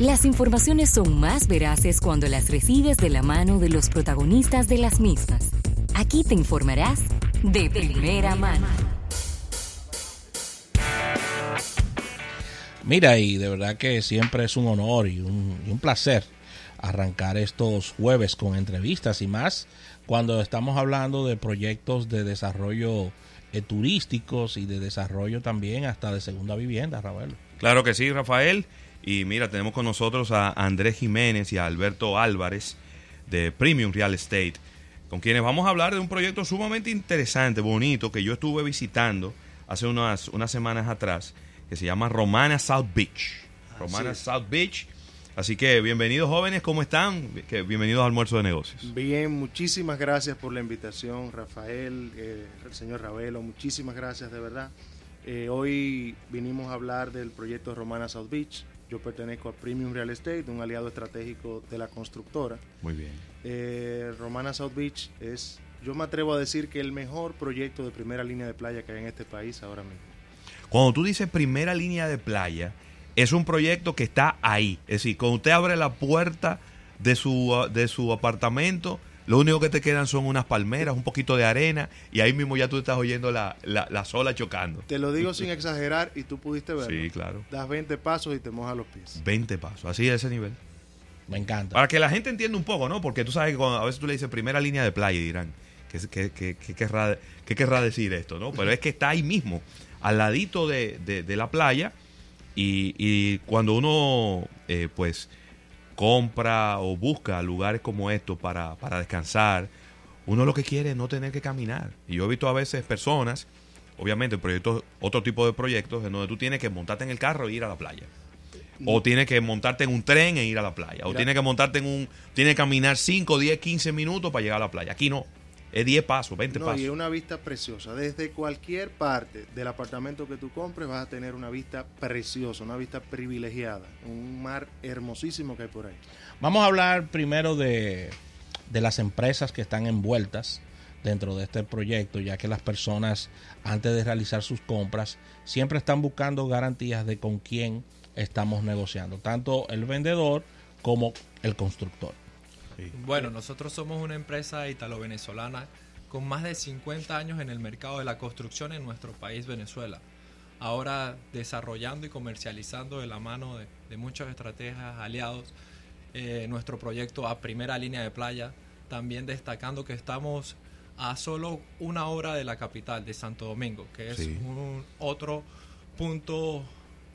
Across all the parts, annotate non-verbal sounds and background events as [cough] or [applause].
Las informaciones son más veraces cuando las recibes de la mano de los protagonistas de las mismas. Aquí te informarás de primera mano. Mira, y de verdad que siempre es un honor y un, y un placer arrancar estos jueves con entrevistas y más cuando estamos hablando de proyectos de desarrollo eh, turísticos y de desarrollo también hasta de segunda vivienda, Rafael. Claro que sí, Rafael. Y mira, tenemos con nosotros a Andrés Jiménez y a Alberto Álvarez de Premium Real Estate, con quienes vamos a hablar de un proyecto sumamente interesante, bonito, que yo estuve visitando hace unas, unas semanas atrás, que se llama Romana South Beach. Romana South Beach. Así que bienvenidos jóvenes, ¿cómo están? Bienvenidos al almuerzo de negocios. Bien, muchísimas gracias por la invitación, Rafael, eh, el señor Ravelo, muchísimas gracias de verdad. Eh, hoy vinimos a hablar del proyecto Romana South Beach. Yo pertenezco a Premium Real Estate, un aliado estratégico de la constructora. Muy bien. Eh, Romana South Beach es, yo me atrevo a decir que el mejor proyecto de primera línea de playa que hay en este país ahora mismo. Cuando tú dices primera línea de playa, es un proyecto que está ahí. Es decir, cuando usted abre la puerta de su, de su apartamento, lo único que te quedan son unas palmeras, un poquito de arena, y ahí mismo ya tú estás oyendo la, la, la sola chocando. Te lo digo sin exagerar y tú pudiste verlo. Sí, claro. Das 20 pasos y te mojas los pies. 20 pasos, así de ese nivel. Me encanta. Para que la gente entienda un poco, ¿no? Porque tú sabes que cuando a veces tú le dices primera línea de playa y dirán, ¿qué, qué, qué, qué querrá, qué querrá decir esto, no? Pero es que está ahí mismo, al ladito de, de, de la playa, y, y cuando uno, eh, pues, compra o busca lugares como estos para, para descansar, uno lo que quiere es no tener que caminar. Y yo he visto a veces personas, obviamente proyectos, otro tipo de proyectos, en donde tú tienes que montarte en el carro e ir a la playa. O tienes que montarte en un tren e ir a la playa. O tienes que montarte en un... Tienes que caminar 5, 10, 15 minutos para llegar a la playa. Aquí no. Es 10 pasos, 20 No, pasos. y es una vista preciosa. Desde cualquier parte del apartamento que tú compres vas a tener una vista preciosa, una vista privilegiada. Un mar hermosísimo que hay por ahí. Vamos a hablar primero de, de las empresas que están envueltas dentro de este proyecto, ya que las personas antes de realizar sus compras siempre están buscando garantías de con quién estamos negociando, tanto el vendedor como el constructor. Bueno, nosotros somos una empresa italo-venezolana con más de 50 años en el mercado de la construcción en nuestro país, Venezuela. Ahora desarrollando y comercializando de la mano de, de muchos estrategas aliados eh, nuestro proyecto a primera línea de playa, también destacando que estamos a solo una hora de la capital, de Santo Domingo, que es Sí. un otro punto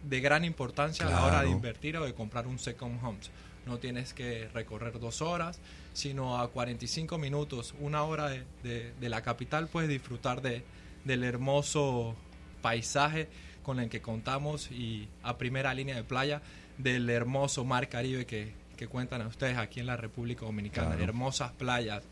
de gran importancia a la hora de invertir o de comprar un second homes. No tienes que recorrer dos horas, sino a 45 minutos, una hora de, de- de la capital, puedes disfrutar de, del hermoso paisaje con el que contamos y a primera línea de playa del hermoso mar Caribe que, que cuentan a ustedes aquí en la República Dominicana. Claro. Hermosas playas,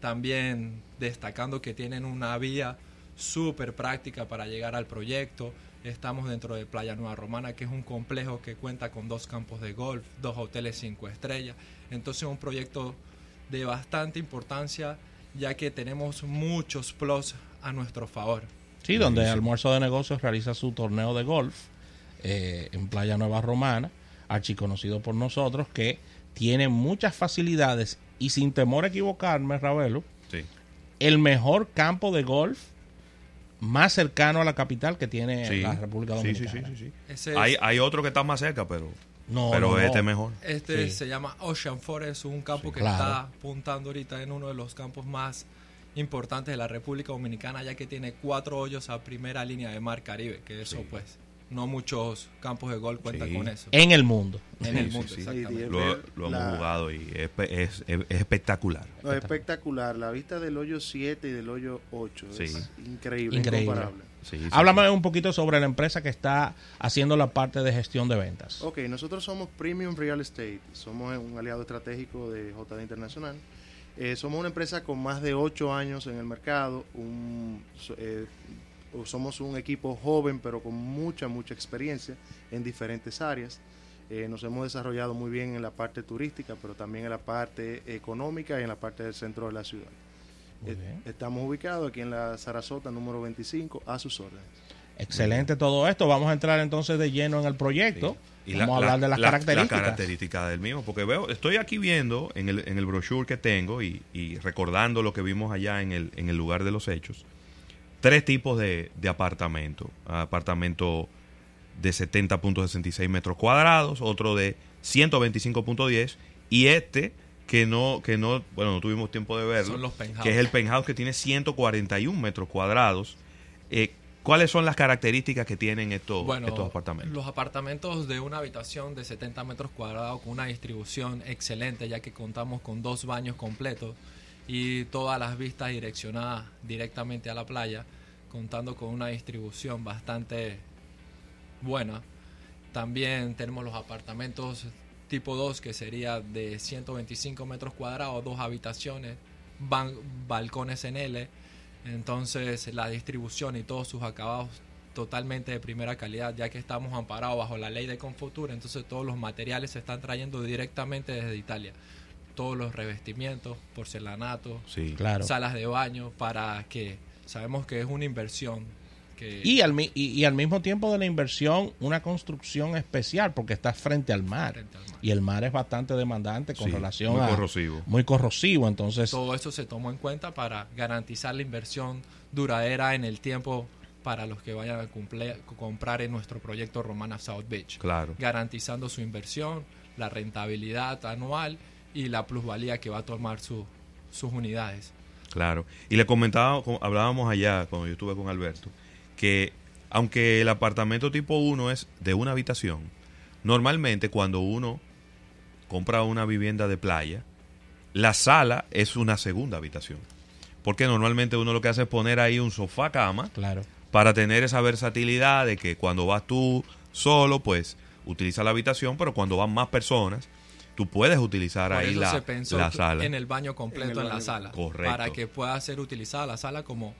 también destacando que tienen una vía súper práctica para llegar al proyecto. Estamos dentro de Playa Nueva Romana, que es un complejo que cuenta con dos campos de golf, dos hoteles cinco estrellas. Entonces un proyecto de bastante importancia, ya que tenemos muchos plus a nuestro favor. Sí, donde Almuerzo de Negocios realiza su torneo de golf eh, en Playa Nueva Romana, archiconocido por nosotros, que tiene muchas facilidades y sin temor a equivocarme, Ravelo, Sí. el mejor campo de golf más cercano a la capital que tiene Sí. la República Sí, sí, Dominicana. sí, sí, sí. Ese es- Hay, hay otro que está más cerca, pero, No, pero no, no. este es mejor. Este Sí. se llama Ocean Forest, un campo Sí. que Claro. está apuntando ahorita en uno de los campos más importantes de la República Dominicana, ya que tiene cuatro hoyos a primera línea de mar Caribe, que eso Sí. pues no muchos campos de golf cuentan Sí. con eso. En el mundo. en Sí, el sí, mundo, sí. exactamente. Lo, hemos jugado y es, es- es- es espectacular. No, es espectacular. La vista del hoyo 7 y del hoyo 8 Sí. es increíble, Increíble. incomparable. Sí, sí, Háblame sí. un poquito sobre la empresa que está haciendo la parte de gestión de ventas. Ok, nosotros somos Premium Real Estate. Somos un aliado estratégico de JD Internacional. Eh, somos una empresa con más de 8 años en el mercado. Un, eh, somos un equipo joven, pero con mucha, mucha experiencia en diferentes áreas. Eh, nos hemos desarrollado muy bien en la parte turística, pero también en la parte económica y en la parte del centro de la ciudad. Eh. Estamos ubicados aquí en la Sarasota número 25, a sus órdenes. Excelente todo esto. Vamos a entrar entonces de lleno en el proyecto. Y Vamos la- a hablar la- de las la- características. las características del mismo, porque veo, estoy aquí viendo en el, en el brochure que tengo y, y recordando lo que vimos allá en el, en el lugar de los hechos, tres tipos de, de apartamento. Apartamento de 70.66 metros cuadrados, otro de 125.10 y este que no, que no, bueno, no tuvimos tiempo de verlo, Son los que es el penthouse que tiene 141 metros cuadrados. Eh, ¿Cuáles son las características que tienen estos, Bueno, estos apartamentos? los apartamentos de una habitación de 70 metros cuadrados con una distribución excelente, ya que contamos con dos baños completos y todas las vistas direccionadas directamente a la playa, contando con una distribución bastante buena. También tenemos los apartamentos tipo 2, que sería de 125 metros cuadrados, dos habitaciones, ban- balcones en L. Entonces la distribución y todos sus acabados totalmente de primera calidad, ya que estamos amparados bajo la ley de Confutura, entonces todos los materiales se están trayendo directamente desde Italia. Todos los revestimientos, porcelanato, Sí. Claro. salas de baño, para que sabemos que es una inversión que Y al, mi- y, y al mismo tiempo de la inversión, una construcción especial, porque está frente al mar. Frente al mar. Y el mar es bastante demandante con Sí, relación muy a. corrosivo. Muy corrosivo. Entonces, todo eso se tomó en cuenta para garantizar la inversión duradera en el tiempo para los que vayan a cumple- comprar en nuestro proyecto Romana South Beach. Claro. Garantizando su inversión, la rentabilidad anual y la plusvalía que va a tomar su- sus unidades. Claro. Y le comentaba, co- hablábamos allá cuando yo estuve con Alberto, que aunque el apartamento tipo 1 es de una habitación, normalmente cuando uno compra una vivienda de playa, la sala es una segunda habitación. Porque normalmente uno lo que hace es poner ahí un sofá cama claro. para tener esa versatilidad de que cuando vas tú solo, pues utiliza la habitación, pero cuando van más personas, tú puedes utilizar Por ahí eso la, se pensó la que sala. en el baño completo En la baño. sala. Correcto. Para que pueda ser utilizada la sala como, como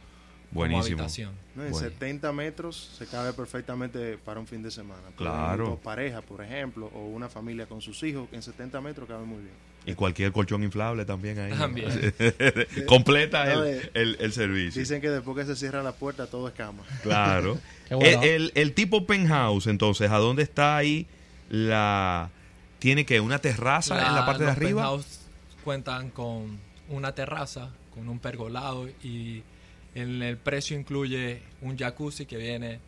Buenísimo. habitación. ¿no? En Bueno. 70 metros se cabe perfectamente para un fin de semana. Claro. Dos parejas, por ejemplo, o una familia con sus hijos, en 70 metros cabe muy bien. Y cualquier colchón inflable también ahí. También. [laughs] Completa No, el, eh, el- el servicio. Dicen que después que se cierra la puerta todo es cama. [laughs] Claro. Qué bueno. el, el- el tipo penthouse, entonces, ¿a dónde está ahí la... ¿Tiene que una terraza en la parte de los arriba? penthouse cuentan con una terraza, con un pergolado y en el precio incluye un jacuzzi que viene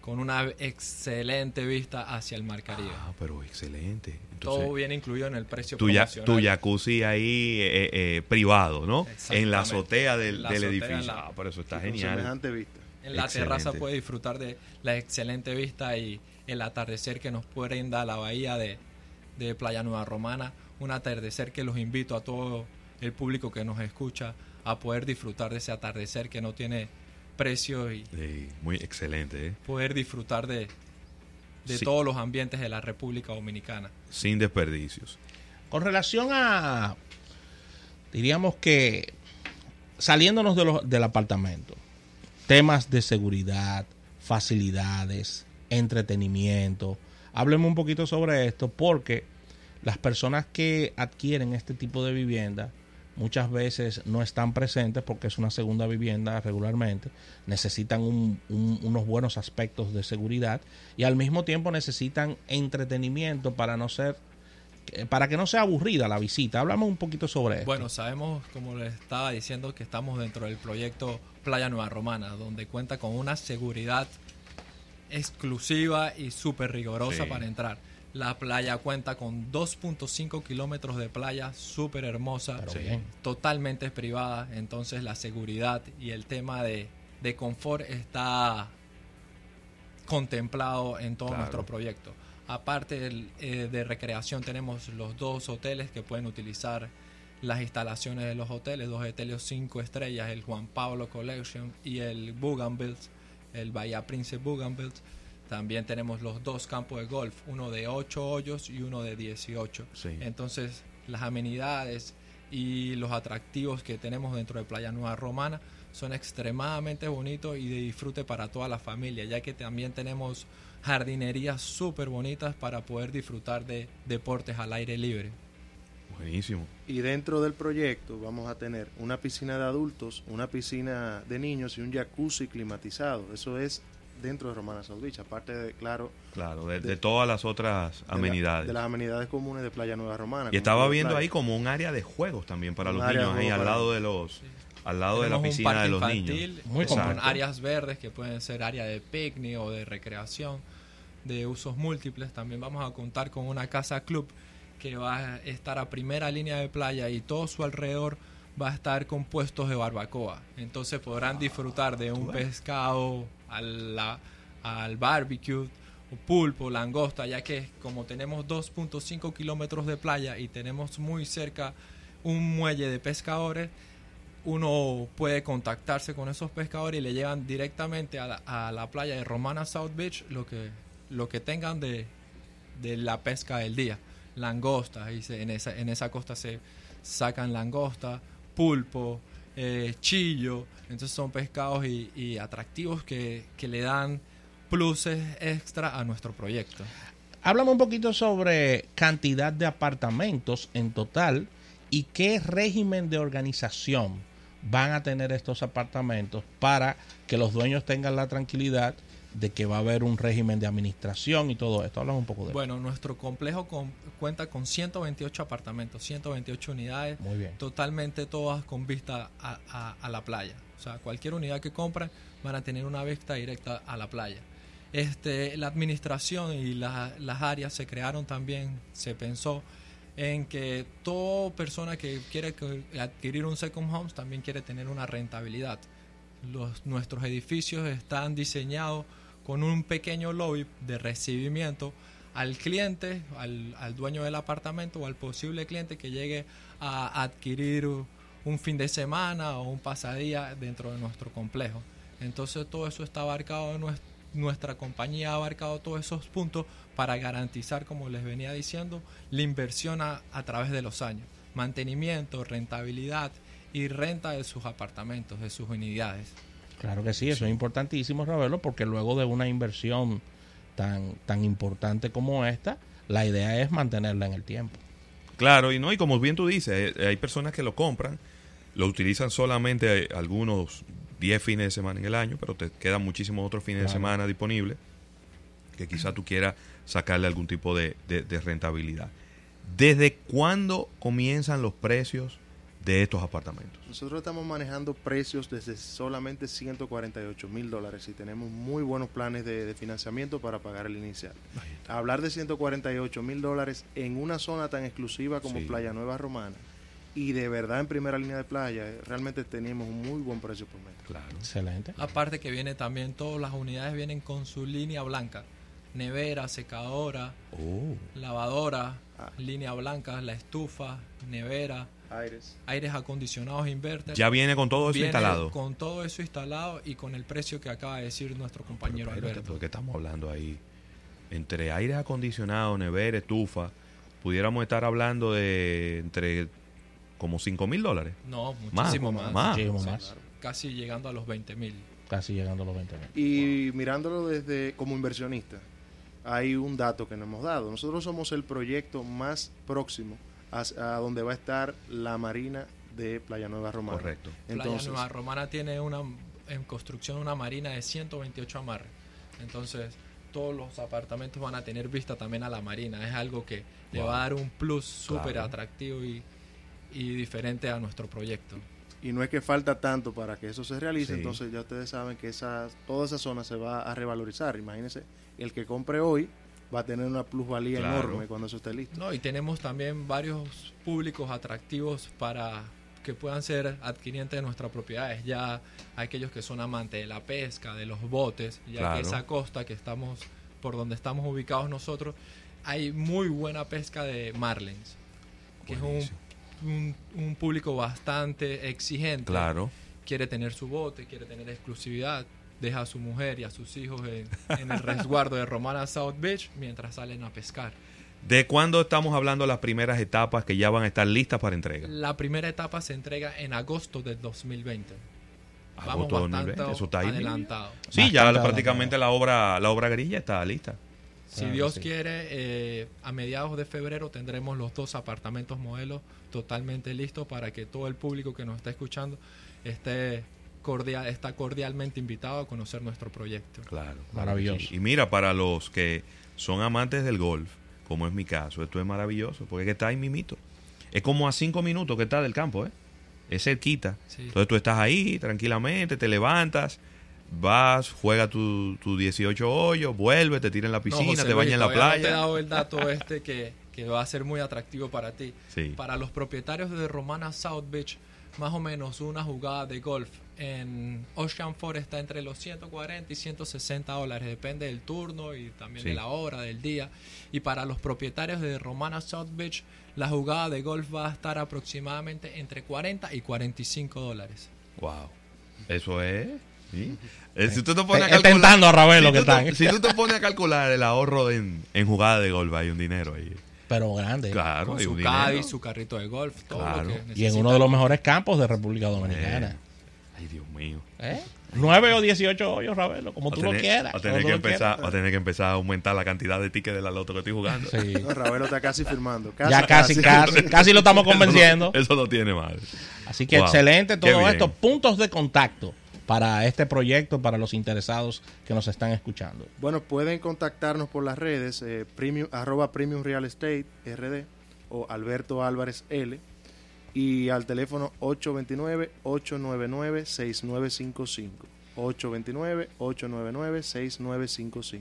con una excelente vista hacia el Mar Caribe. Ah, pero excelente. Entonces, Todo viene incluido en el precio tu, ya- promocional. tu jacuzzi ahí eh, eh, privado, ¿no? Exactamente. En la azotea del, La del azotea, edificio. la- Ah, pero eso está genial. semejante vista. En la Excelente. terraza puede disfrutar de la excelente vista y el atardecer que nos brinda la bahía de, de Playa Nueva Romana. Un atardecer que los invito a todo el público que nos escucha a poder disfrutar de ese atardecer que no tiene precio y Sí, muy excelente, ¿eh? poder disfrutar de, de Sí. todos los ambientes de la República Dominicana. Sin desperdicios. Con relación a, diríamos que, saliéndonos de los- del apartamento, temas de seguridad, facilidades, entretenimiento, hábleme un poquito sobre esto porque las personas que adquieren este tipo de vivienda muchas veces no están presentes porque es una segunda vivienda regularmente, necesitan un- un- unos buenos aspectos de seguridad y al mismo tiempo necesitan entretenimiento para no ser que- para que no sea aburrida la visita. Háblame un poquito sobre esto. Bueno, sabemos, como les estaba diciendo, que estamos dentro del proyecto Playa Nueva Romana, donde cuenta con una seguridad exclusiva y súper rigurosa Sí. para entrar. La playa cuenta con 2.5 kilómetros de playa súper hermosa, Sí. totalmente privada, entonces la seguridad y el tema de, de confort está contemplado en todo Claro. nuestro proyecto. Aparte del, eh, de recreación tenemos los dos hoteles que pueden utilizar las instalaciones de los hoteles, dos hoteles cinco estrellas, el Juan Pablo Collection y el Bougainville, el Bahía Prince Bougainville. También tenemos los dos campos de golf, uno de 8 hoyos y uno de 18. Sí. Entonces, las amenidades y los atractivos que tenemos dentro de Playa Nueva Romana son extremadamente bonitos y de disfrute para toda la familia, ya que también tenemos jardinerías súper bonitas para poder disfrutar de deportes al aire libre. Buenísimo. Y dentro del proyecto vamos a tener una piscina de adultos, una piscina de niños y un jacuzzi climatizado. Eso es dentro de Romana South Beach, aparte de, claro, Claro, de, De- de todas las otras de la- amenidades. de las amenidades comunes de Playa Nueva Romana. y estaba viendo Playa. ahí como un área de juegos también para Un los niños, ahí al lado de los, al lado de la Tenemos un piscina parque de los infantil, niños. Muy que son completo. áreas verdes que pueden ser área de picnic o de recreación, de usos múltiples. También vamos a contar con una casa club que va a estar a primera línea de playa y todo su alrededor va a estar con puestos de barbacoa. Entonces podrán disfrutar de un pescado al, al barbecue, o pulpo, langosta, ya que como tenemos 2.5 kilómetros de playa y tenemos muy cerca un muelle de pescadores, uno puede contactarse con esos pescadores y le llevan directamente a la, a la playa de Romana South Beach lo que, lo que tengan de, de la pesca del día. Langosta, y se- en, esa, en esa costa se sacan langosta, pulpo, eh, chillo. Entonces son pescados y, y atractivos que, que le dan pluses extra a nuestro proyecto. Háblame un poquito sobre cantidad de apartamentos en total y qué régimen de organización van a tener estos apartamentos para que los dueños tengan la tranquilidad de que va a haber un régimen de administración y todo esto. Háblame un poco de eso. Bueno, nuestro complejo con- cuenta con 128 apartamentos, 128 unidades. Muy bien. totalmente todas con vista a, a- a la playa. O sea, cualquier unidad que compren van a tener una vista directa a la playa. Este, la administración y la- las áreas se crearon también, se pensó en que toda persona que quiere adquirir un second home también quiere tener una rentabilidad. Los, nuestros edificios están diseñados con un pequeño lobby de recibimiento al cliente, al, al dueño del apartamento o al posible cliente que llegue a adquirir un fin de semana o un pasadía dentro de nuestro complejo. Entonces todo eso está abarcado en nues- nuestra compañía ha abarcado todos esos puntos para garantizar, como les venía diciendo, la inversión a través de los años, mantenimiento, rentabilidad y renta de sus apartamentos, de sus unidades. Claro que sí, eso es importantísimo saberlo porque luego de una inversión tan, tan importante como esta, la idea es mantenerla en el tiempo. Claro, y no, y como bien tú dices, eh, hay personas que lo compran, lo utilizan solamente eh, algunos 10 fines de semana en el año, pero te quedan muchísimos otros fines de semana disponibles que quizá tú quieras sacarle algún tipo de, de- de rentabilidad. ¿Desde cuándo comienzan los precios de estos apartamentos? Nosotros estamos manejando precios desde solamente 148 mil dólares y tenemos muy buenos planes de, de financiamiento para pagar el inicial. Hablar de 148 mil dólares en una zona tan exclusiva como Sí. Playa Nueva Romana y de verdad en primera línea de playa, eh, realmente tenemos un muy buen precio por metro. Claro. Excelente. Aparte que viene también, todas las unidades vienen con su línea blanca, nevera, secadora, Oh, lavadora, Ah. línea blanca, la estufa, nevera, Aires. aires acondicionados inverter. ya viene con todo eso Viene instalado. Con todo eso instalado y con el precio que acaba de decir nuestro compañero Pero Alberto. porque estamos hablando ahí entre aire acondicionado, nevera, estufa, pudiéramos estar hablando de entre como 5 mil dólares. No, Más, muchísimo más. más. Muchísimo Sí, más. claro. Casi llegando a los 20 mil. Casi llegando a los 20 mil. Y mirándolo desde como inversionista, hay un dato que nos hemos dado. Nosotros somos el proyecto más próximo a, a donde va a estar la marina de Playa Nueva Romana. Correcto. Playa Nueva Romana tiene una en construcción una marina de 128 amarres. Entonces, todos los apartamentos van a tener vista también a la marina. Es algo que le va a dar un plus súper Claro. atractivo y, y diferente a nuestro proyecto. y no es que falta tanto para que eso se realice, Sí. entonces ya ustedes saben que esa, toda esa zona se va a revalorizar. Imagínense, el que compre hoy va a tener una plusvalía Claro. enorme cuando eso esté listo. No, y tenemos también varios públicos atractivos para que puedan ser adquirientes de nuestras propiedades. Ya aquellos que son amantes de la pesca, de los botes, ya Claro. que esa costa que estamos, por donde estamos ubicados nosotros, hay muy buena pesca de marlins, que es un, un público bastante exigente. Claro. Quiere tener su bote, quiere tener exclusividad, deja a su mujer y a sus hijos en, en el resguardo de Romana South Beach mientras salen a pescar. ¿De cuándo estamos hablando las primeras etapas que ya van a estar listas para entrega? La primera etapa se entrega en agosto del 2020. Agosto de 2020, eso está ahí. adelantado. Sí, ya prácticamente la obra, la obra grilla está lista. Si Claro Dios sí. quiere, eh, a mediados de febrero tendremos los dos apartamentos modelos totalmente listos para que todo el público que nos está escuchando esté cordial, está cordialmente invitado a conocer nuestro proyecto. Claro. Maravilloso. Y mira, para los que son amantes del golf, como es mi caso, esto es maravilloso, porque es que está ahí mimito. Es como a cinco minutos que está del campo, ¿eh? Es cerquita. Sí. Entonces tú estás ahí tranquilamente, te levantas, vas, juega tu, tu 18 hoyos, vuelve, te tira en la No, piscina, José te baña en la No te he playa. dado el dato este que, que va a ser muy atractivo para ti. Sí. Para los propietarios de Romana South Beach, más o menos una jugada de golf en Ocean Forest está entre los 140 y 160 dólares, depende del turno y también Sí. de la hora, del día. Y para los propietarios de Romana South Beach, la jugada de golf va a estar aproximadamente entre 40 y 45 dólares. Wow. Eso es. ¿sí? Eh, si tú te pones a calcular, tentando a Ravelo si que te- están. Si tú te pones a calcular el ahorro en, en jugada de golf, hay un dinero ahí. Pero grande. Claro, Con hay su un dinero. su carrito de golf, todo Claro. lo que Y en uno de los mejores campos de República Dominicana. Ay, Dios mío. ¿Eh? 9 o 18 hoyos, Ravelo, como tú lo quieras. va a tener que empezar, quieras. va a tener que empezar a aumentar la cantidad de tickets de la loto que estoy jugando. Sí. [laughs] No, Ravelo está casi firmando. Ya casi, casi, casi lo estamos [laughs] convenciendo. Eso no, tiene madre. Así que Wow. excelente todo esto. Puntos de contacto para este proyecto, para los interesados que nos están escuchando. Bueno, pueden contactarnos por las redes, eh, premium, arroba Premium Real Estate RD o Alberto Álvarez L y al teléfono 829-899-6955. 829-899-6955.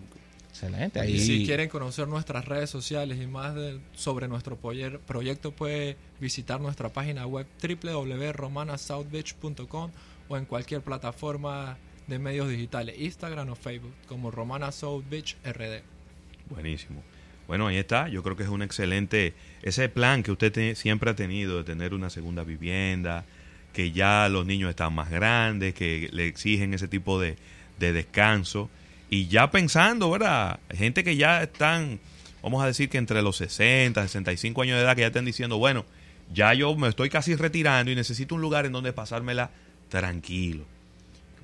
Excelente. Y Ahí si quieren conocer nuestras redes sociales y más de- sobre nuestro proye- proyecto, puede visitar nuestra página web www.romanasouthbeach.com o en cualquier plataforma de medios digitales, Instagram o Facebook, como Romana South Beach RD. Buenísimo. Bueno, ahí está. Yo creo que es un excelente. Ese plan que usted te- siempre ha tenido de tener una segunda vivienda, que ya los niños están más grandes, que le exigen ese tipo de, de descanso. Y ya pensando, ¿verdad? Gente que ya están, vamos a decir que entre los 60, 65 años de edad, que ya están diciendo, bueno, ya yo me estoy casi retirando y necesito un lugar en donde pasármela tranquilo.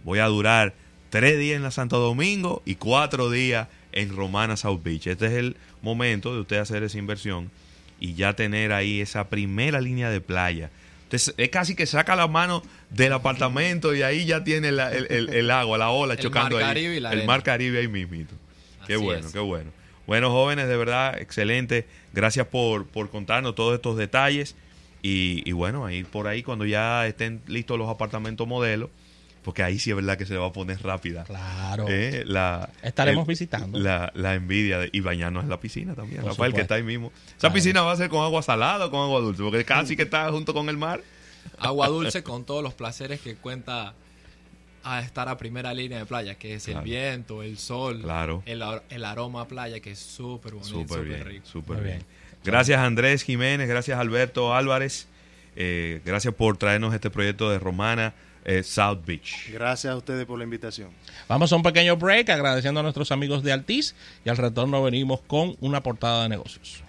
Voy a durar tres días en la Santo Domingo y cuatro días en Romana South Beach. Este es el momento de usted hacer esa inversión y ya tener ahí esa primera línea de playa. Usted es casi que saca la mano del apartamento y ahí ya tiene la- el, el- el agua, la ola El chocando mar ahí. Caribe y la el arena. mar Caribe ahí mismito. Qué Así bueno, es. qué bueno. Bueno, jóvenes, de verdad, excelente. Gracias por, por contarnos todos estos detalles. Y, y bueno, ahí por ahí cuando ya estén listos los apartamentos modelos, porque ahí sí es verdad que se va a poner rápida. Claro. Eh, la, Estaremos visitando. La, la envidia de, y bañarnos en la piscina también. Por Rafael, que está ahí mismo. Esa Claro. piscina va a ser con agua salada o con agua dulce, porque casi que está junto con el mar. Agua [laughs] dulce con todos los placeres que cuenta a estar a primera línea de playa, que es Claro. el viento, el sol, Claro. el, ar- el aroma a playa, que es súper bonito, Súper rico. súper bien. Gracias Andrés Jiménez, gracias Alberto Álvarez, eh, gracias por traernos este proyecto de Romana eh, South Beach. Gracias a ustedes por la invitación. Vamos a un pequeño break agradeciendo a nuestros amigos de Altiz y al retorno venimos con una portada de negocios.